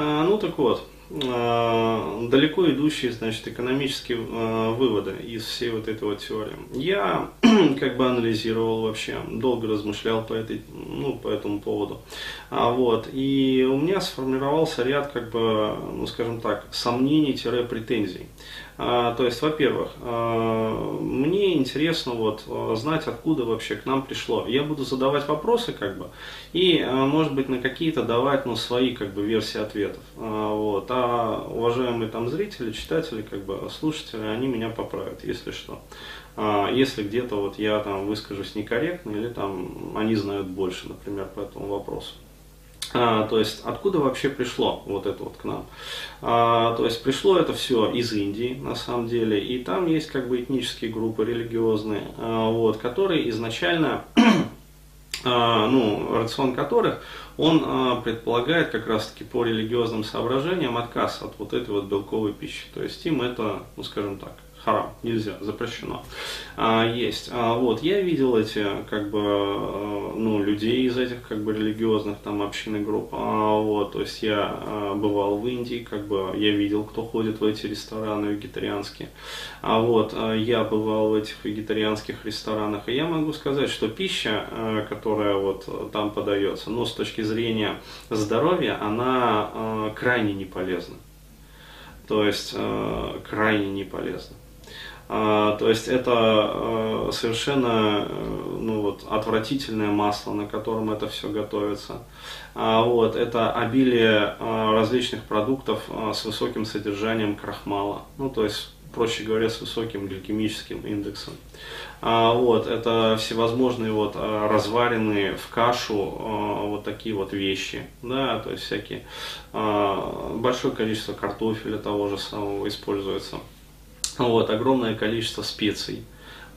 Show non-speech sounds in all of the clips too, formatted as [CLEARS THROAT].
А, ну так вот, а, далеко идущие, значит, экономические а, выводы из всей вот этой вот теории. Я [CLEARS THROAT] как бы анализировал вообще, долго размышлял по, этой, ну, по этому поводу. Вот, и у меня сформировался ряд, как бы, ну, скажем так, сомнений-претензий. А, то есть, во-первых, а, мне интересно вот а, знать, откуда вообще к нам пришло. Я буду задавать вопросы, как бы, и, может быть, на какие-то давать, ну, свои, как бы, версии ответов. Вот. А уважаемые там зрители, читатели, как бы, слушатели, они меня поправят, если что. Если где-то вот я там выскажусь некорректно, или там они знают больше, например, по этому вопросу. А, то есть откуда вообще пришло вот это вот к нам? А, то есть пришло это все из Индии на самом деле, и там есть как бы этнические группы религиозные, а, вот, которые изначально, [CLEARS THROAT] а, ну, рацион которых он а, предполагает как раз таки по религиозным соображениям отказ от вот этой вот белковой пищи. То есть им это, ну скажем так, харам, нельзя, запрещено. А, есть. А, вот, я видел эти, как бы, а, ну, людей из этих, как бы, религиозных, там, общин и групп. А, вот, то есть я а, бывал в Индии, как бы, я видел, кто ходит в эти рестораны вегетарианские. А вот, а, я бывал в этих вегетарианских ресторанах, и я могу сказать, что пища, а, которая вот там подается, ну, с точки зрения здоровья, она крайне не полезна. То есть крайне не полезно. А, то есть это а, совершенно э, ну, вот, отвратительное масло, на котором это все готовится. А, вот, это обилие различных продуктов с высоким содержанием крахмала, ну, то есть, проще говоря, с высоким гликемическим индексом. Вот, это всевозможные вот разваренные в кашу вот такие вот вещи, да, то есть всякие, большое количество картофеля того же самого используется. Вот, огромное количество специй,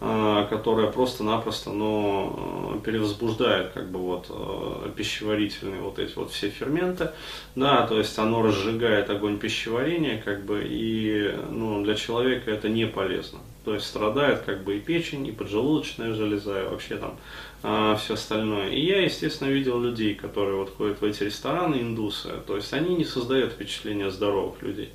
а, которое просто-напросто э, перевозбуждает как бы вот э, пищеварительные вот эти вот все ферменты, да, то есть оно разжигает огонь пищеварения, как бы, и ну, для человека это не полезно. То есть страдает как бы и печень, и поджелудочная железа, и вообще там а, все остальное. И я, естественно, видел людей, которые вот ходят в эти рестораны, индусы, то есть они не создают впечатления здоровых людей.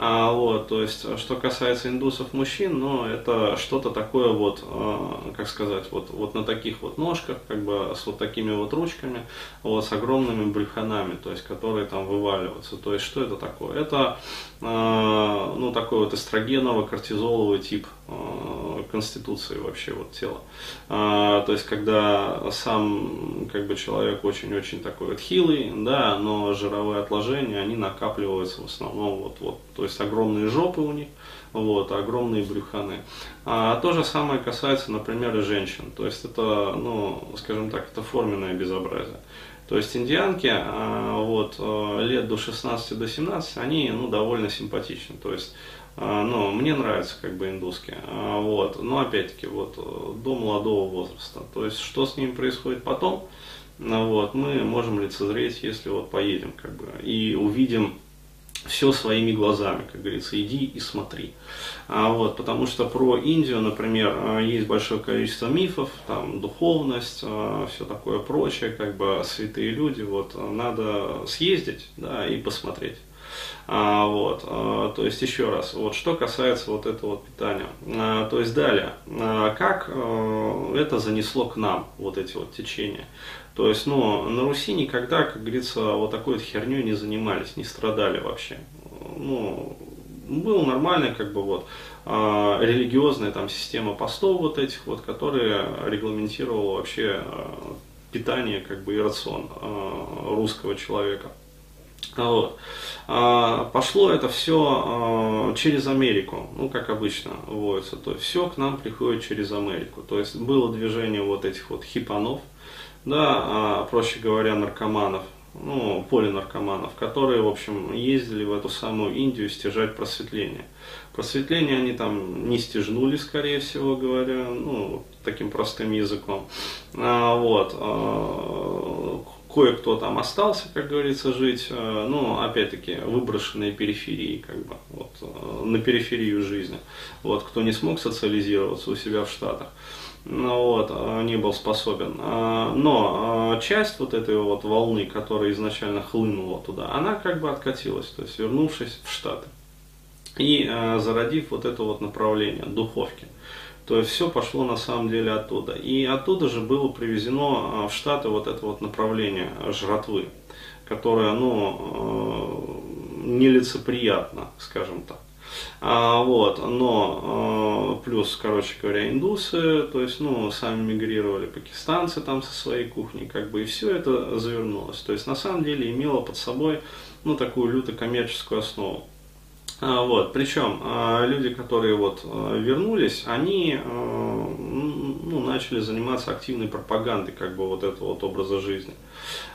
А, вот, то есть, что касается индусов мужчин, ну, это что-то такое вот, а, как сказать, вот, вот на таких вот ножках, как бы с вот такими вот ручками, вот с огромными брюханами, то есть, которые там вываливаются. То есть, что это такое? Это, а, ну, такой вот эстрогеново-кортизоловый тип а, конституции вообще вот тела. А, то есть, когда сам, как бы, человек очень-очень такой вот хилый, да, но жировые отложения, они накапливаются в основном вот, вот, то есть огромные жопы у них, вот, огромные брюханы. А то же самое касается, например, и женщин. То есть это, ну, скажем так, это форменное безобразие. То есть индианки а, вот, э, лет до 16 до 17, они ну, довольно симпатичны. То есть а, ну, мне нравятся как бы индусские. А, вот. Но опять-таки вот, э, до молодого возраста. То есть что с ними происходит потом, вот, мы можем лицезреть, если вот поедем как бы, и увидим все своими глазами, как говорится, иди и смотри. А, вот, потому что про Индию, например, а, есть большое количество мифов, там духовность, а, все такое прочее, как бы святые люди, вот, надо съездить, да, и посмотреть. А, вот, а, то есть еще раз, вот что касается вот этого вот питания. А, то есть далее, а, как а, это занесло к нам, вот эти вот течения. То есть, ну, на Руси никогда, как говорится, вот такой вот херней не занимались, не страдали вообще. Ну, было нормально, как бы вот, э, религиозная там система постов вот этих вот, которые регламентировала вообще э, питание, как бы и рацион э, русского человека. Вот. А, пошло это все а, через Америку, ну как обычно вводится, то есть все к нам приходит через Америку. То есть было движение вот этих вот хипанов, да, а, проще говоря, наркоманов, ну, полинаркоманов, которые, в общем, ездили в эту самую Индию стяжать просветление. Просветление они там не стяжнули, скорее всего говоря, ну, таким простым языком. А, вот. А, кое-кто там остался, как говорится, жить, а, ну, опять-таки, выброшенные периферии, как бы, вот, а, на периферию жизни. Вот, кто не смог социализироваться у себя в Штатах. ну, вот, не был способен. Но часть вот этой вот волны, которая изначально хлынула туда, она как бы откатилась, то есть вернувшись в Штаты и зародив вот это вот направление духовки. То есть все пошло на самом деле оттуда. И оттуда же было привезено в Штаты вот это вот направление жратвы, которое, ну, нелицеприятно, скажем так. А, вот, но э, плюс, короче говоря, индусы, то есть, ну, сами мигрировали, пакистанцы там со своей кухней, как бы, и все это завернулось. То есть, на самом деле, имело под собой, ну, такую люто коммерческую основу. А, вот, причем а, люди, которые вот а, вернулись, они ну, начали заниматься активной пропагандой как бы вот этого вот образа жизни.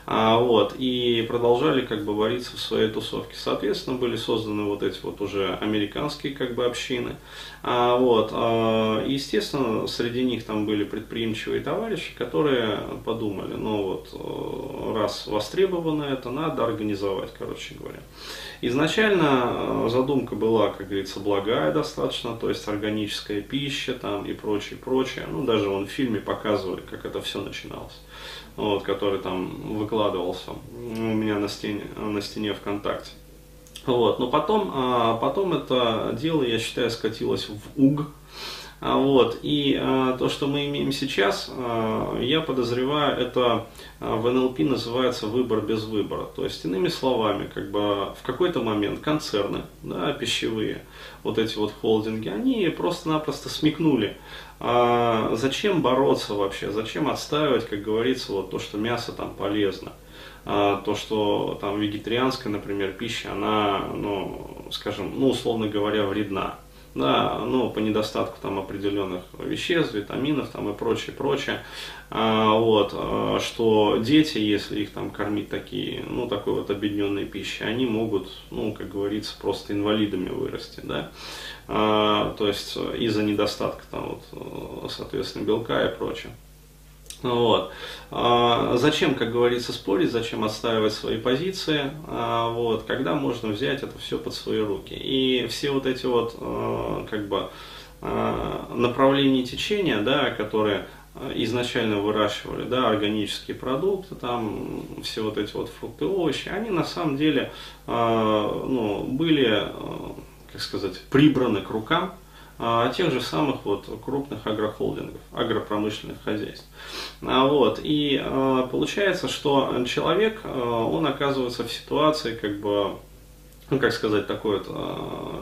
Вот, и продолжали как бы вариться в своей тусовке. Соответственно, были созданы вот эти вот уже американские как бы общины. Вот, естественно, среди них там были предприимчивые товарищи, которые подумали, ну вот, раз востребовано это, надо организовать, короче говоря. Изначально задумка задумка была, как говорится, благая достаточно, то есть органическая пища там и прочее, прочее. Ну, даже вон в фильме показывали, как это все начиналось, вот, который там выкладывался у меня на стене, на стене ВКонтакте. Вот, но потом, а, потом это дело, я считаю, скатилось в УГ, вот. И а, то, что мы имеем сейчас, а, я подозреваю, это а, в НЛП называется выбор без выбора. То есть, иными словами, как бы в какой-то момент концерны, да, пищевые, вот эти вот холдинги, они просто-напросто смекнули, а зачем бороться вообще, зачем отстаивать, как говорится, вот то, что мясо там полезно. А, то, что там вегетарианская, например, пища, она, ну, скажем, ну, условно говоря, вредна да, ну, по недостатку там определенных веществ, витаминов там и прочее, прочее, а, вот, а, что дети, если их там кормить такие, ну, такой вот объединенной пищей, они могут, ну, как говорится, просто инвалидами вырасти, да, а, то есть из-за недостатка там вот, соответственно, белка и прочее. Вот. А, зачем, как говорится, спорить, зачем отстаивать свои позиции, а, вот, когда можно взять это все под свои руки. И все вот эти вот а, как бы направления течения, да, которые изначально выращивали, да, органические продукты, там все вот эти вот фрукты, овощи, они на самом деле ну, были, как сказать, прибраны к рукам тех же самых вот крупных агрохолдингов, агропромышленных хозяйств. А, вот, и а, получается, что человек, он оказывается в ситуации как бы ну, как сказать, такой вот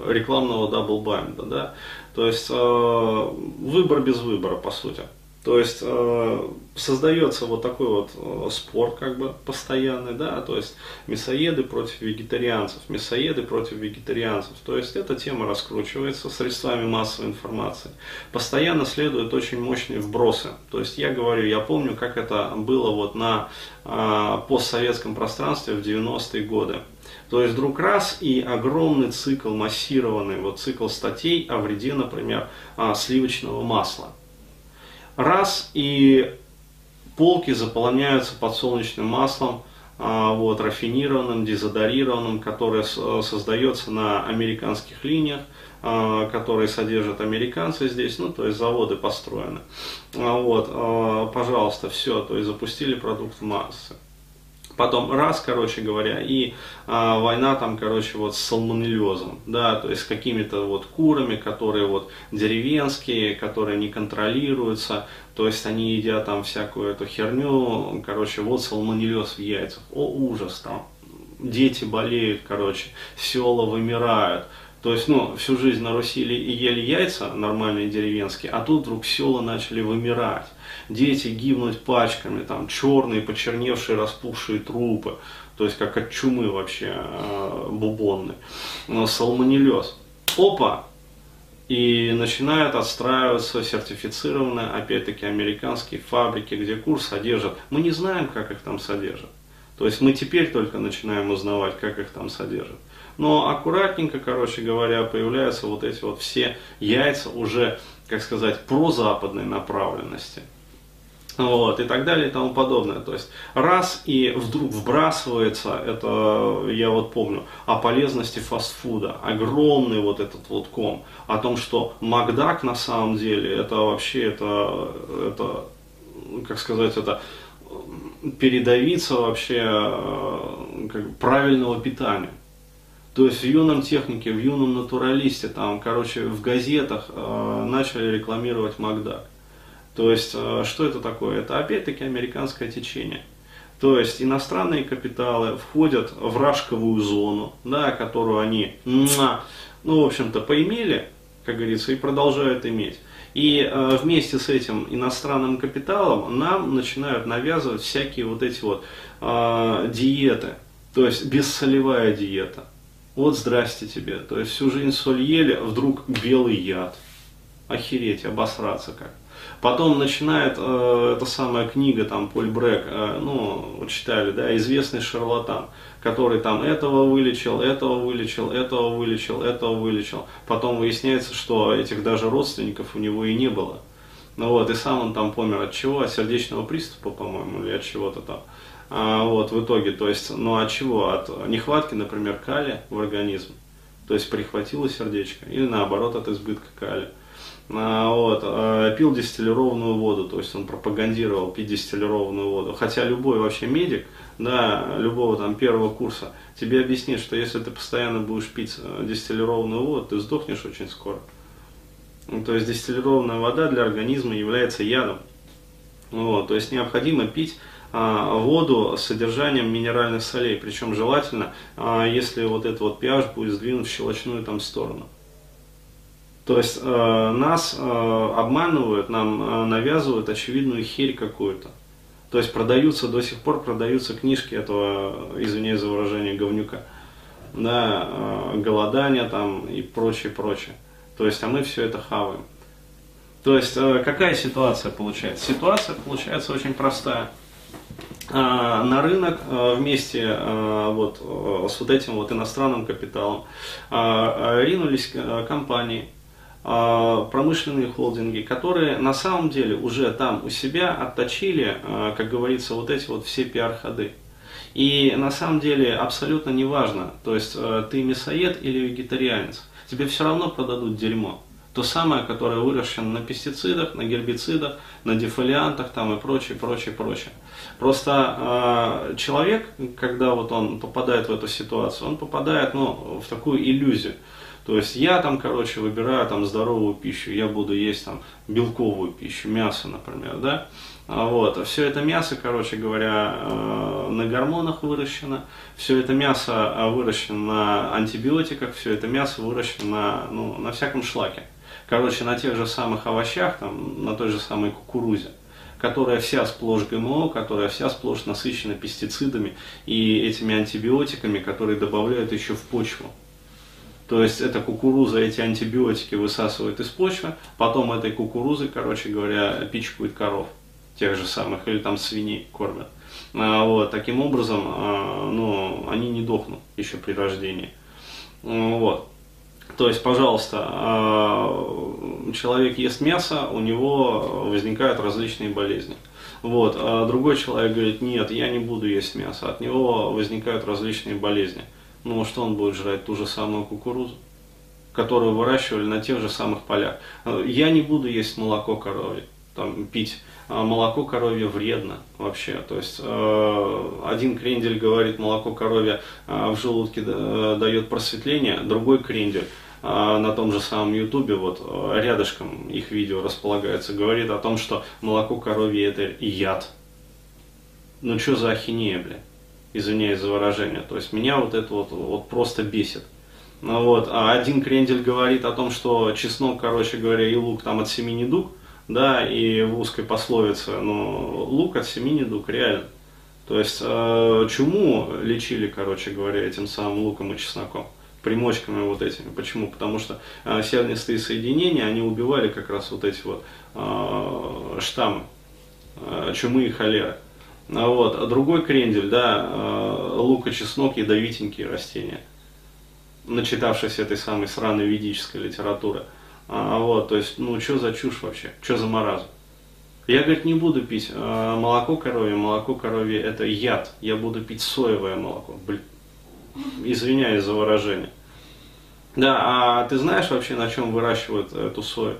рекламного double bind а, да, то есть выбор без выбора, по сути. То есть э, создается вот такой вот э, спор как бы постоянный, да, то есть мясоеды против вегетарианцев, мясоеды против вегетарианцев. То есть эта тема раскручивается средствами массовой информации. Постоянно следуют очень мощные вбросы. То есть я говорю, я помню, как это было вот на э, постсоветском пространстве в 90-е годы. То есть вдруг раз и огромный цикл, массированный вот цикл статей о вреде, например, э, сливочного масла раз и полки заполняются подсолнечным маслом, а, вот, рафинированным, дезодорированным, которое создается на американских линиях, а, которые содержат американцы здесь, ну, то есть заводы построены. А, вот, пожалуйста, все, то есть запустили продукт массы. Потом раз, короче говоря, и а, война там, короче, вот с салмонеллезом, да, то есть с какими-то вот курами, которые вот деревенские, которые не контролируются, то есть они едят там всякую эту херню, короче, вот салмонеллез в яйцах, о ужас там, дети болеют, короче, села вымирают, то есть, ну, всю жизнь на Руси ели яйца нормальные деревенские, а тут вдруг села начали вымирать. Дети гибнуть пачками, там, черные, почерневшие, распухшие трупы. То есть, как от чумы вообще э, бубонный. Но салмонеллез. Опа! И начинают отстраиваться сертифицированные, опять-таки, американские фабрики, где курс содержат. Мы не знаем, как их там содержат. То есть мы теперь только начинаем узнавать, как их там содержат. Но аккуратненько, короче говоря, появляются вот эти вот все яйца уже, как сказать, прозападной направленности. вот, и так далее и тому подобное. То есть раз и вдруг вбрасывается, это я вот помню, о полезности фастфуда, огромный вот этот вот ком, о том, что Макдак на самом деле, это вообще, это, это как сказать, это передавиться вообще как, правильного питания. То есть в юном технике, в юном натуралисте, там, короче, в газетах э, начали рекламировать Макдак. То есть, э, что это такое? Это опять-таки американское течение. То есть иностранные капиталы входят в рашковую зону, да, которую они, ну, в общем-то, поимели, как говорится, и продолжают иметь. И э, вместе с этим иностранным капиталом нам начинают навязывать всякие вот эти вот э, диеты, то есть бессолевая диета. Вот здрасте тебе, то есть всю жизнь соль ели, а вдруг белый яд. Охереть, обосраться как. Потом начинает э, эта самая книга, там, Поль Брек, э, ну, вот читали, да, известный шарлатан, который там этого вылечил, этого вылечил, этого вылечил, этого вылечил. Потом выясняется, что этих даже родственников у него и не было. Ну вот, и сам он там помер от чего? От сердечного приступа, по-моему, или от чего-то там. А, вот, в итоге, то есть, ну от чего? От нехватки, например, калия в организм. То есть, прихватило сердечко. Или наоборот, от избытка калия. А, вот, а, пил дистиллированную воду, то есть он пропагандировал пить дистиллированную воду. Хотя любой вообще медик, да, любого там первого курса, тебе объяснит, что если ты постоянно будешь пить э, дистиллированную воду, ты сдохнешь очень скоро. Ну, то есть дистиллированная вода для организма является ядом. Вот, то есть необходимо пить а, воду с содержанием минеральных солей, причем желательно, а, если вот этот вот pH будет сдвинут в щелочную там сторону. То есть э, нас обманывают, нам навязывают очевидную херь какую-то. То есть продаются, до сих пор продаются книжки этого, извиняюсь за выражение, говнюка. Да, э, голодание там и прочее, прочее. То есть, а мы все это хаваем. То есть, какая ситуация получается? Ситуация получается очень простая. Э, на рынок э, вместе э, вот, с вот этим вот иностранным капиталом ринулись компании, а, промышленные холдинги, которые на самом деле уже там у себя отточили, а, как говорится, вот эти вот все пиар-ходы. И на самом деле абсолютно не важно, то есть а, ты мясоед или вегетарианец, тебе все равно продадут дерьмо. То самое, которое выращено на пестицидах, на гербицидах, на дефолиантах там и прочее, прочее, прочее. Просто э, человек, когда вот он попадает в эту ситуацию, он попадает ну, в такую иллюзию. То есть я там, короче, выбираю там здоровую пищу, я буду есть там белковую пищу, мясо, например, да. А вот. Все это мясо, короче говоря, э, на гормонах выращено, все это мясо выращено на антибиотиках, все это мясо выращено на, ну, на всяком шлаке. Короче, на тех же самых овощах, там, на той же самой кукурузе которая вся сплошь ГМО, которая вся сплошь насыщена пестицидами и этими антибиотиками, которые добавляют еще в почву. То есть эта кукуруза эти антибиотики высасывает из почвы, потом этой кукурузой, короче говоря, пичкают коров, тех же самых, или там свиней кормят. А, вот, таким образом, а, ну, они не дохнут еще при рождении. Вот. То есть, пожалуйста, а, человек ест мясо, у него возникают различные болезни. Вот. А другой человек говорит, нет, я не буду есть мясо, от него возникают различные болезни ну что он будет жрать ту же самую кукурузу, которую выращивали на тех же самых полях. Я не буду есть молоко коровье, там, пить. А молоко коровье вредно вообще. То есть э, один крендель говорит, молоко коровье э, в желудке дает просветление, другой крендель э, на том же самом ютубе, вот рядышком их видео располагается, говорит о том, что молоко коровье это яд. Ну что за ахинея, блядь? извиняюсь за выражение. То есть меня вот это вот, вот просто бесит. Ну вот, а один крендель говорит о том, что чеснок, короче говоря, и лук там от семени дуг, да, и в узкой пословице, ну, лук от семени дуг, реально. То есть э, чуму лечили, короче говоря, этим самым луком и чесноком, примочками вот этими. Почему? Потому что э, сернистые соединения, они убивали как раз вот эти вот э, штаммы э, чумы и холеры. А вот. А другой крендель, да, э, лук и чеснок ядовитенькие растения, начитавшись этой самой сраной ведической литературы. А, вот, то есть, ну, что за чушь вообще, что за маразм? Я, говорит, не буду пить э, молоко коровье, молоко коровье это яд, я буду пить соевое молоко. Блин, извиняюсь за выражение. Да, а ты знаешь вообще, на чем выращивают эту сою?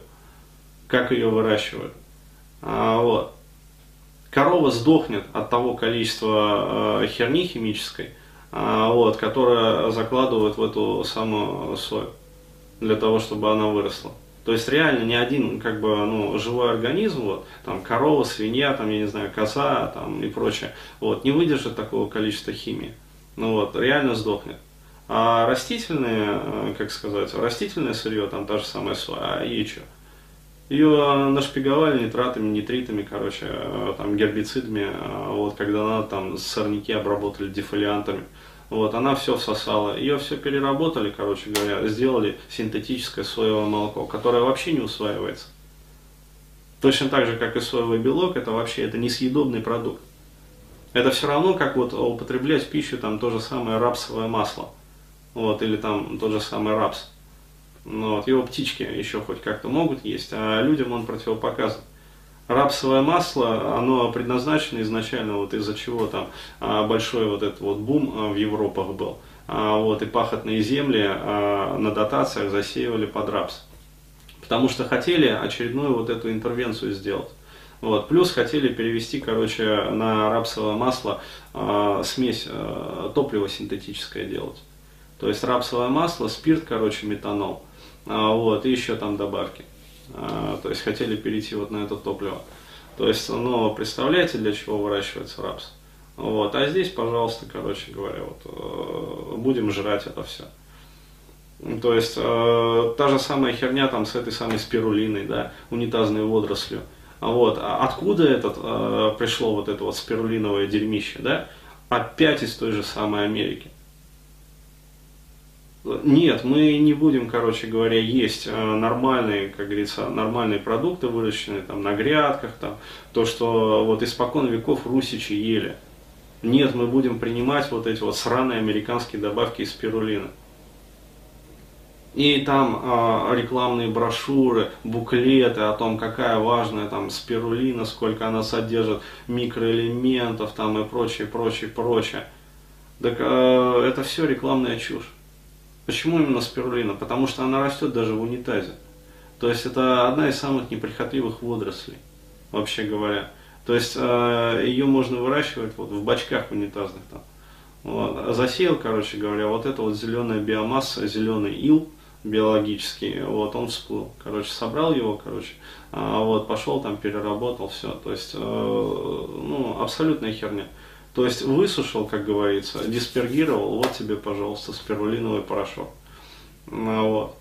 Как ее выращивают? А, вот. Корова сдохнет от того количества э, херни химической, э, вот, которая закладывают в эту самую сою, для того, чтобы она выросла. То есть реально ни один как бы, ну, живой организм, вот, там, корова, свинья, там, я не знаю, коза там, и прочее, вот, не выдержит такого количества химии. Ну вот, реально сдохнет. А растительные, э, как сказать, растительное сырье, там та же самая соя, а ей что? Ее нашпиговали нитратами, нитритами, короче, э, там, гербицидами, э, вот, когда надо, там, сорняки обработали дефолиантами. Вот, она все всосала. Ее все переработали, короче говоря, сделали синтетическое соевое молоко, которое вообще не усваивается. Точно так же, как и соевый белок, это вообще это несъедобный продукт. Это все равно, как вот употреблять в пищу там то же самое рапсовое масло. Вот, или там тот же самый рапс. Ну, вот, его птички еще хоть как-то могут есть, а людям он противопоказан рапсовое масло, оно предназначено изначально вот из-за чего там а, большой вот этот вот бум а, в Европах был. А, вот, и пахотные земли на дотациях засеивали под рапс. Потому что хотели очередную вот эту интервенцию сделать. Вот. Плюс хотели перевести, короче, на рапсовое масло э, смесь э, топлива синтетическое делать. То есть рапсовое масло, спирт, короче, метанол. А, вот, и еще там добавки. А, то есть хотели перейти вот на это топливо. То есть, ну, представляете, для чего выращивается рапс? Вот, а здесь, пожалуйста, короче говоря, вот, э, будем жрать это все. То есть, э, та же самая херня там с этой самой спирулиной, да, унитазной водорослью. Вот, а откуда этот, э, пришло вот это вот спирулиновое дерьмище, да? Опять из той же самой Америки. Нет, мы не будем, короче говоря, есть э, нормальные, как говорится, нормальные продукты, выращенные там на грядках, там, то, что вот испокон веков русичи ели. Нет, мы будем принимать вот эти вот сраные американские добавки из спирулины. И там э, рекламные брошюры, буклеты о том, какая важная там спирулина, сколько она содержит микроэлементов там и прочее, прочее, прочее. Так э, это все рекламная чушь. Почему именно спирулина? Потому что она растет даже в унитазе. То есть это одна из самых неприхотливых водорослей, вообще говоря. То есть э, ее можно выращивать вот в бачках унитазных там. Вот. Засеял, короче говоря, вот эта вот зеленая биомасса, зеленый ил биологический, вот он всплыл. Короче, собрал его, короче, а, вот, пошел там, переработал, все. То есть, э, ну, абсолютная херня. То есть высушил, как говорится, диспергировал, вот тебе, пожалуйста, спирулиновый порошок. Ну, вот.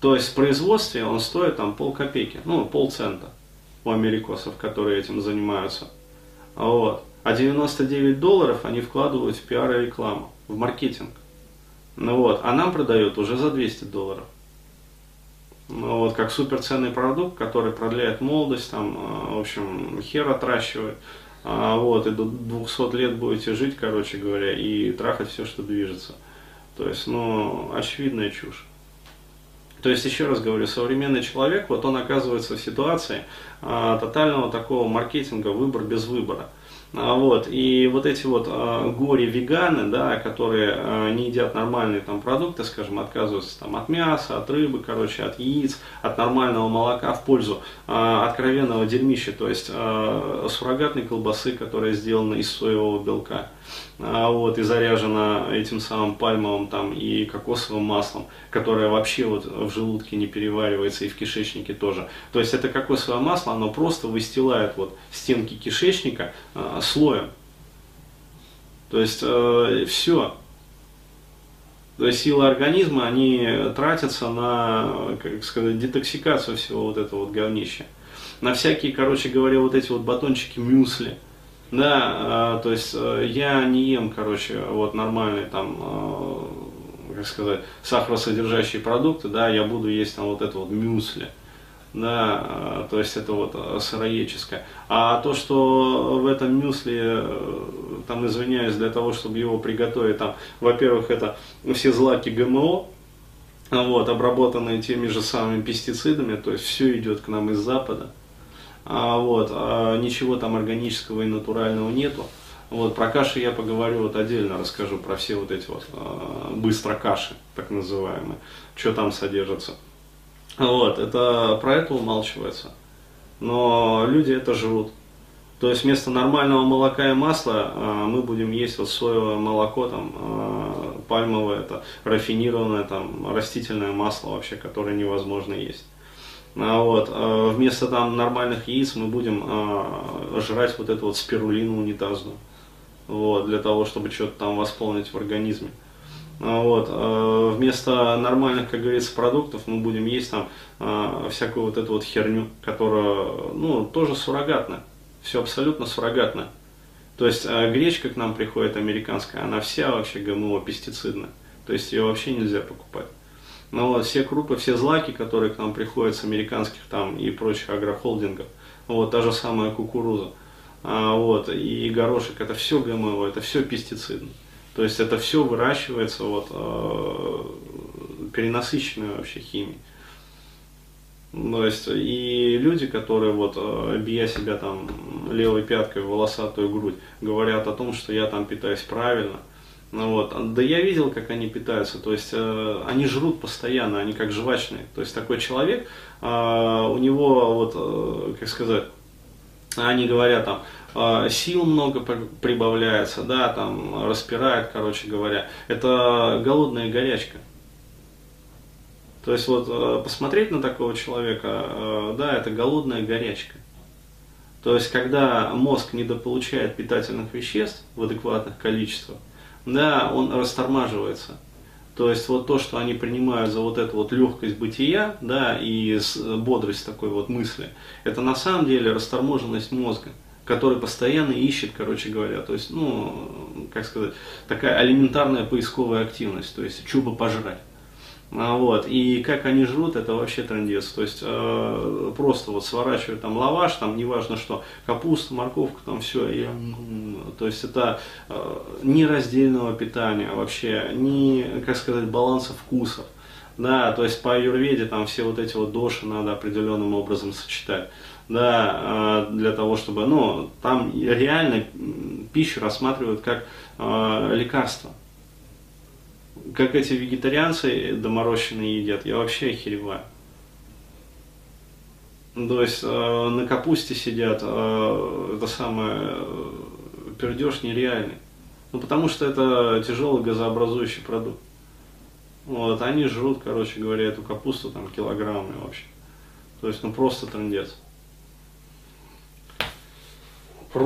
То есть в производстве он стоит там пол копейки, ну полцента у америкосов, которые этим занимаются. Вот. А 99 долларов они вкладывают в пиар и рекламу, в маркетинг. Ну вот, а нам продают уже за 200 долларов. Ну вот, как суперценный продукт, который продляет молодость, там, э, в общем, хер отращивает. А, вот, и до 200 лет будете жить, короче говоря, и трахать все, что движется. То есть, ну, очевидная чушь. То есть, еще раз говорю, современный человек, вот он оказывается в ситуации а, тотального такого маркетинга, выбор без выбора. А, вот, и вот эти вот а, горе-веганы, да, которые а, не едят нормальные там продукты, скажем, отказываются там от мяса, от рыбы, короче, от яиц, от нормального молока в пользу откровенного дерьмища, то есть суррогатной колбасы, которая сделана из соевого белка. Вот, и заряжена этим самым пальмовым там, и кокосовым маслом, которое вообще вот в желудке не переваривается и в кишечнике тоже. То есть это кокосовое масло, оно просто выстилает вот стенки кишечника э, слоем. То есть э, все. То есть силы организма, они тратятся на, как сказать, детоксикацию всего вот этого вот говнища. На всякие, короче говоря, вот эти вот батончики мюсли – да, э, то есть э, я не ем, короче, вот нормальные там, э, как сказать, сахаросодержащие продукты, да, я буду есть там вот это вот мюсли, да, то есть это вот сыроедческое. А то, что в этом мюсли, там, извиняюсь, для того, чтобы его приготовить, там, во-первых, это все злаки ГМО, вот, обработанные теми же самыми пестицидами, то есть все идет к нам из Запада. а, вот, а ничего там органического и натурального нету. Вот, про каши я поговорю вот отдельно, расскажу про все вот эти вот э, быстро каши, так называемые, что там содержится. Вот, это про это умалчивается. Но люди это жрут. То есть вместо нормального молока и масла э, мы будем есть вот соевое молоко, там, э, пальмовое, это рафинированное там, растительное масло вообще, которое невозможно есть. А вот, э, вместо там нормальных яиц мы будем э, жрать вот эту вот спирулину унитазную. Вот, для того, чтобы что-то там восполнить в организме. А вот, э, вместо нормальных, как говорится, продуктов мы будем есть там э, всякую вот эту вот херню, которая, ну, тоже суррогатная все абсолютно суррогатно. То есть гречка к нам приходит американская, она вся вообще ГМО пестицидная. То есть ее вообще нельзя покупать. Но вот все крупы, все злаки, которые к нам приходят с американских там и прочих агрохолдингов, вот та же самая кукуруза, а, вот, и горошек, это все ГМО, это все пестицидно. То есть это все выращивается вот, э, перенасыщенной вообще химией. То есть, и люди, которые вот, э, бия себя там левой пяткой в волосатую грудь, говорят о том, что я там питаюсь правильно. Ну, вот. Да я видел, как они питаются, то есть э, они жрут постоянно, они как жвачные. То есть такой человек, э, у него, вот, э, как сказать, они говорят там, э, сил много прибавляется, да, там распирает, короче говоря. Это голодная горячка. То есть вот э, посмотреть на такого человека, э, да, это голодная горячка. То есть когда мозг недополучает питательных веществ в адекватных количествах, да, он растормаживается. То есть вот то, что они принимают за вот эту вот легкость бытия, да, и бодрость такой вот мысли, это на самом деле расторможенность мозга, который постоянно ищет, короче говоря, то есть, ну, как сказать, такая элементарная поисковая активность, то есть, чубо пожрать. А, вот. И как они жрут, это вообще трендец. То есть э, просто вот сворачивают там лаваш, там неважно что, капуста, морковка, там все. И, то есть это э, ни раздельного питания вообще, ни, как сказать, баланса вкусов. Да, то есть по аюрведе там все вот эти вот доши надо определенным образом сочетать. Да, э, для того, чтобы, ну, там реально пищу рассматривают как э, лекарство как эти вегетарианцы доморощенные едят, я вообще охереваю. То есть э, на капусте сидят, э, это самое, э, пердеж нереальный. Ну потому что это тяжелый газообразующий продукт. Вот, они жрут, короче говоря, эту капусту там килограммами вообще. То есть, ну просто трендец.